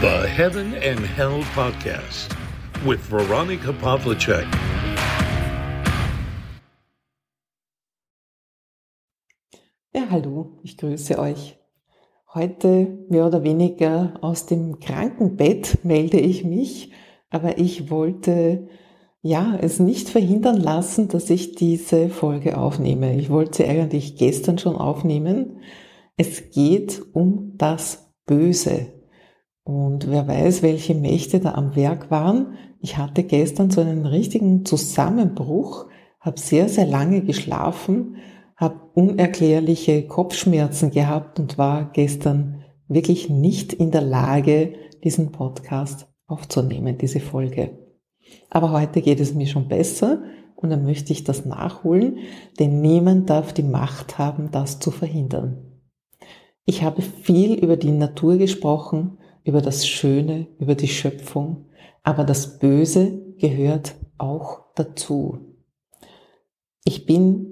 The Heaven and Hell Podcast with Veronica Pavlicek. Ja, hallo, ich grüße euch. Heute mehr oder weniger aus dem Krankenbett melde ich mich, aber ich wollte ja es nicht verhindern lassen, dass ich diese Folge aufnehme. Ich wollte sie eigentlich gestern schon aufnehmen. Es geht um das Böse. Und wer weiß, welche Mächte da am Werk waren. Ich hatte gestern so einen richtigen Zusammenbruch, habe sehr, sehr lange geschlafen, habe unerklärliche Kopfschmerzen gehabt und war gestern wirklich nicht in der Lage, diesen Podcast aufzunehmen, diese Folge. Aber heute geht es mir schon besser und dann möchte ich das nachholen, denn niemand darf die Macht haben, das zu verhindern. Ich habe viel über die Natur gesprochen, über das Schöne, über die Schöpfung, aber das Böse gehört auch dazu. Ich bin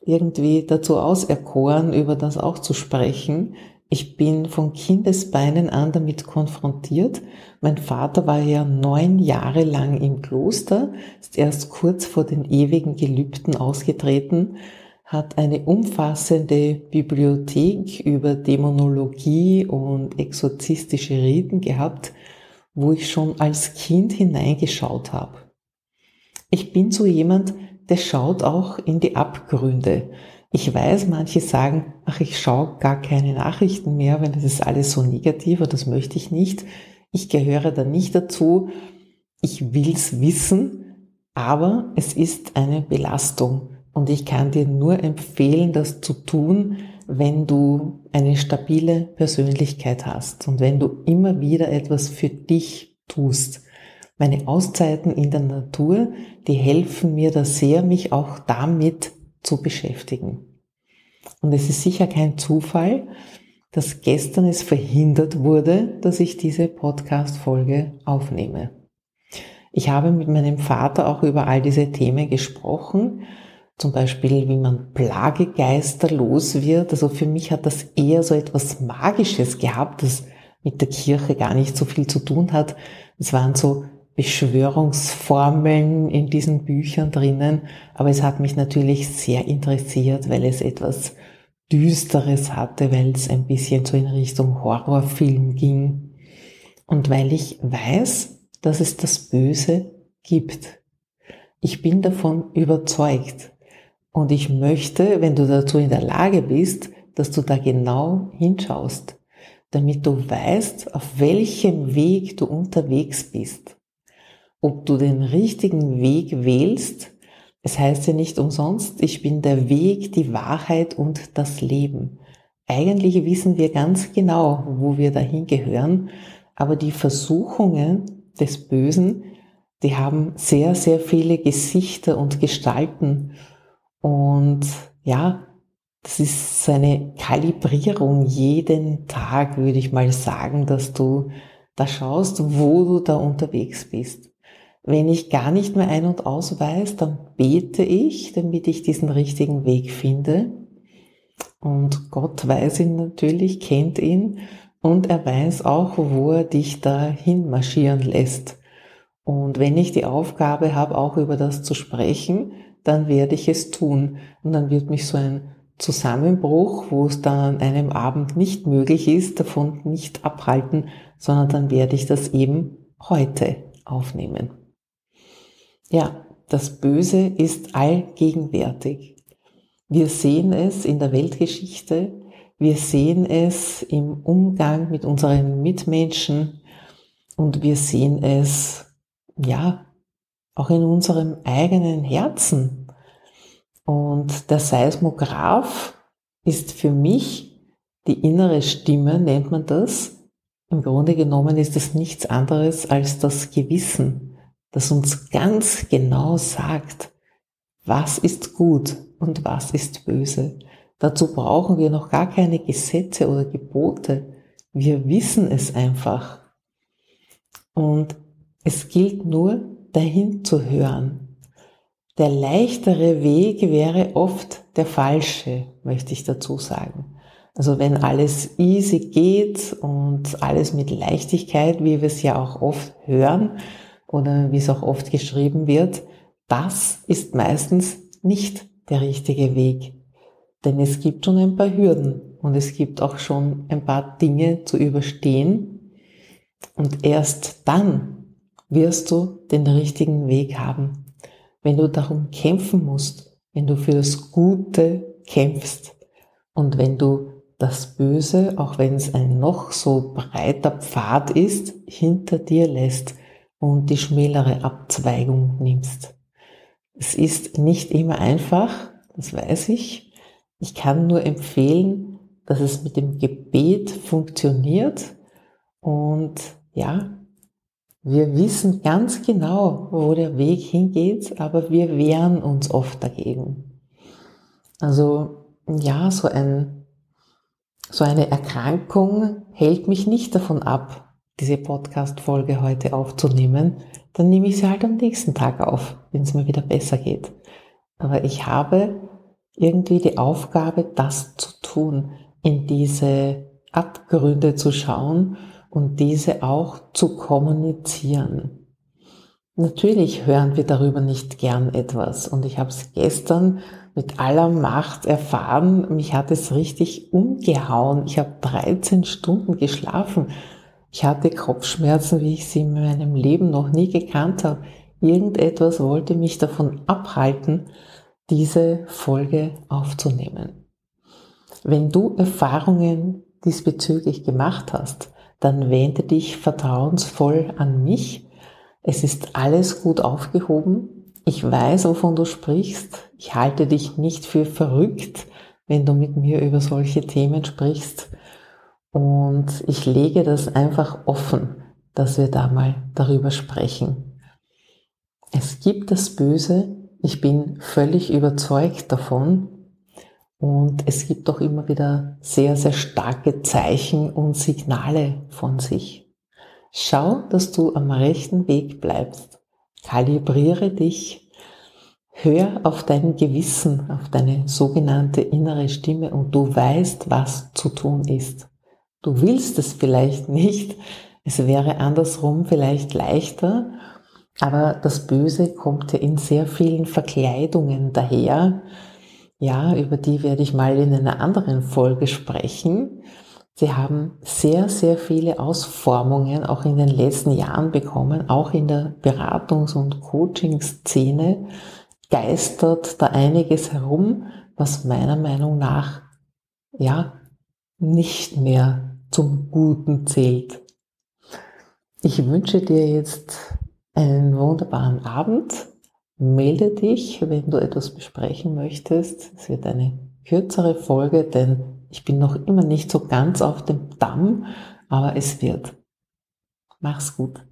irgendwie dazu auserkoren, über das auch zu sprechen. Ich bin von Kindesbeinen an damit konfrontiert. Mein Vater war ja neun Jahre lang im Kloster, ist erst kurz vor den ewigen Gelübden ausgetreten hat eine umfassende Bibliothek über Dämonologie und exorzistische Riten gehabt, wo ich schon als Kind hineingeschaut habe. Ich bin so jemand, der schaut auch in die Abgründe. Ich weiß, manche sagen, ach, ich schaue gar keine Nachrichten mehr, weil das ist alles so negativ und das möchte ich nicht. Ich gehöre da nicht dazu. Ich will's wissen, aber es ist eine Belastung. Und ich kann dir nur empfehlen, das zu tun, wenn du eine stabile Persönlichkeit hast und wenn du immer wieder etwas für dich tust. Meine Auszeiten in der Natur, die helfen mir da sehr, mich auch damit zu beschäftigen. Und es ist sicher kein Zufall, dass gestern es verhindert wurde, dass ich diese Podcast-Folge aufnehme. Ich habe mit meinem Vater auch über all diese Themen gesprochen zum Beispiel, wie man Plagegeister los wird. Also für mich hat das eher so etwas Magisches gehabt, das mit der Kirche gar nicht so viel zu tun hat. Es waren so Beschwörungsformeln in diesen Büchern drinnen, aber es hat mich natürlich sehr interessiert, weil es etwas Düsteres hatte, weil es ein bisschen so in Richtung Horrorfilm ging und weil ich weiß, dass es das Böse gibt. Ich bin davon überzeugt. Und ich möchte, wenn du dazu in der Lage bist, dass du da genau hinschaust, damit du weißt, auf welchem Weg du unterwegs bist. Ob du den richtigen Weg wählst, es heißt ja nicht umsonst, ich bin der Weg, die Wahrheit und das Leben. Eigentlich wissen wir ganz genau, wo wir dahin gehören, aber die Versuchungen des Bösen, die haben sehr, sehr viele Gesichter und Gestalten und ja, das ist so eine Kalibrierung jeden Tag, würde ich mal sagen, dass du da schaust, wo du da unterwegs bist. Wenn ich gar nicht mehr ein- und aus weiß, dann bete ich, damit ich diesen richtigen Weg finde. Und Gott weiß ihn natürlich, kennt ihn und er weiß auch, wo er dich da hinmarschieren lässt. Und wenn ich die Aufgabe habe, auch über das zu sprechen, dann werde ich es tun. Und dann wird mich so ein Zusammenbruch, wo es dann an einem Abend nicht möglich ist, davon nicht abhalten, sondern dann werde ich das eben heute aufnehmen. Ja, das Böse ist allgegenwärtig. Wir sehen es in der Weltgeschichte, wir sehen es im Umgang mit unseren Mitmenschen und wir sehen es, ja, auch in unserem eigenen Herzen. Und der Seismograph ist für mich die innere Stimme, nennt man das. Im Grunde genommen ist es nichts anderes als das Gewissen, das uns ganz genau sagt, was ist gut und was ist böse. Dazu brauchen wir noch gar keine Gesetze oder Gebote. Wir wissen es einfach. Und es gilt nur, dahin zu hören. Der leichtere Weg wäre oft der falsche, möchte ich dazu sagen. Also wenn alles easy geht und alles mit Leichtigkeit, wie wir es ja auch oft hören oder wie es auch oft geschrieben wird, das ist meistens nicht der richtige Weg. Denn es gibt schon ein paar Hürden und es gibt auch schon ein paar Dinge zu überstehen. Und erst dann wirst du den richtigen Weg haben. Wenn du darum kämpfen musst, wenn du für das Gute kämpfst und wenn du das Böse, auch wenn es ein noch so breiter Pfad ist, hinter dir lässt und die schmälere Abzweigung nimmst. Es ist nicht immer einfach, das weiß ich. Ich kann nur empfehlen, dass es mit dem Gebet funktioniert und ja, wir wissen ganz genau, wo der Weg hingeht, aber wir wehren uns oft dagegen. Also ja, so ein so eine Erkrankung hält mich nicht davon ab, diese Podcast-Folge heute aufzunehmen. Dann nehme ich sie halt am nächsten Tag auf, wenn es mir wieder besser geht. Aber ich habe irgendwie die Aufgabe, das zu tun, in diese Abgründe zu schauen und diese auch zu kommunizieren. Natürlich hören wir darüber nicht gern etwas und ich habe es gestern mit aller Macht erfahren. Mich hat es richtig umgehauen. Ich habe 13 Stunden geschlafen. Ich hatte Kopfschmerzen, wie ich sie in meinem Leben noch nie gekannt habe. Irgendetwas wollte mich davon abhalten, diese Folge aufzunehmen. Wenn du Erfahrungen diesbezüglich gemacht hast, dann wende dich vertrauensvoll an mich. Es ist alles gut aufgehoben. Ich weiß, wovon du sprichst. Ich halte dich nicht für verrückt, wenn du mit mir über solche Themen sprichst. Und ich lege das einfach offen, dass wir da mal darüber sprechen. Es gibt das Böse. Ich bin völlig überzeugt davon. Und es gibt auch immer wieder sehr, sehr starke Zeichen und Signale von sich. Schau, dass du am rechten Weg bleibst. Kalibriere dich, hör auf dein Gewissen, auf deine sogenannte innere Stimme und du weißt, was zu tun ist. Du willst es vielleicht nicht, es wäre andersrum vielleicht leichter, aber das Böse kommt ja in sehr vielen Verkleidungen daher. Ja, über die werde ich mal in einer anderen Folge sprechen. Sie haben sehr, sehr viele Ausformungen auch in den letzten Jahren bekommen, auch in der Beratungs- und Coaching-Szene geistert da einiges herum, was meiner Meinung nach ja nicht mehr zum Guten zählt. Ich wünsche dir jetzt einen wunderbaren Abend. Melde dich, wenn du etwas besprechen möchtest. Es wird eine kürzere Folge, denn ich bin noch immer nicht so ganz auf dem Damm, aber es wird. Mach's gut.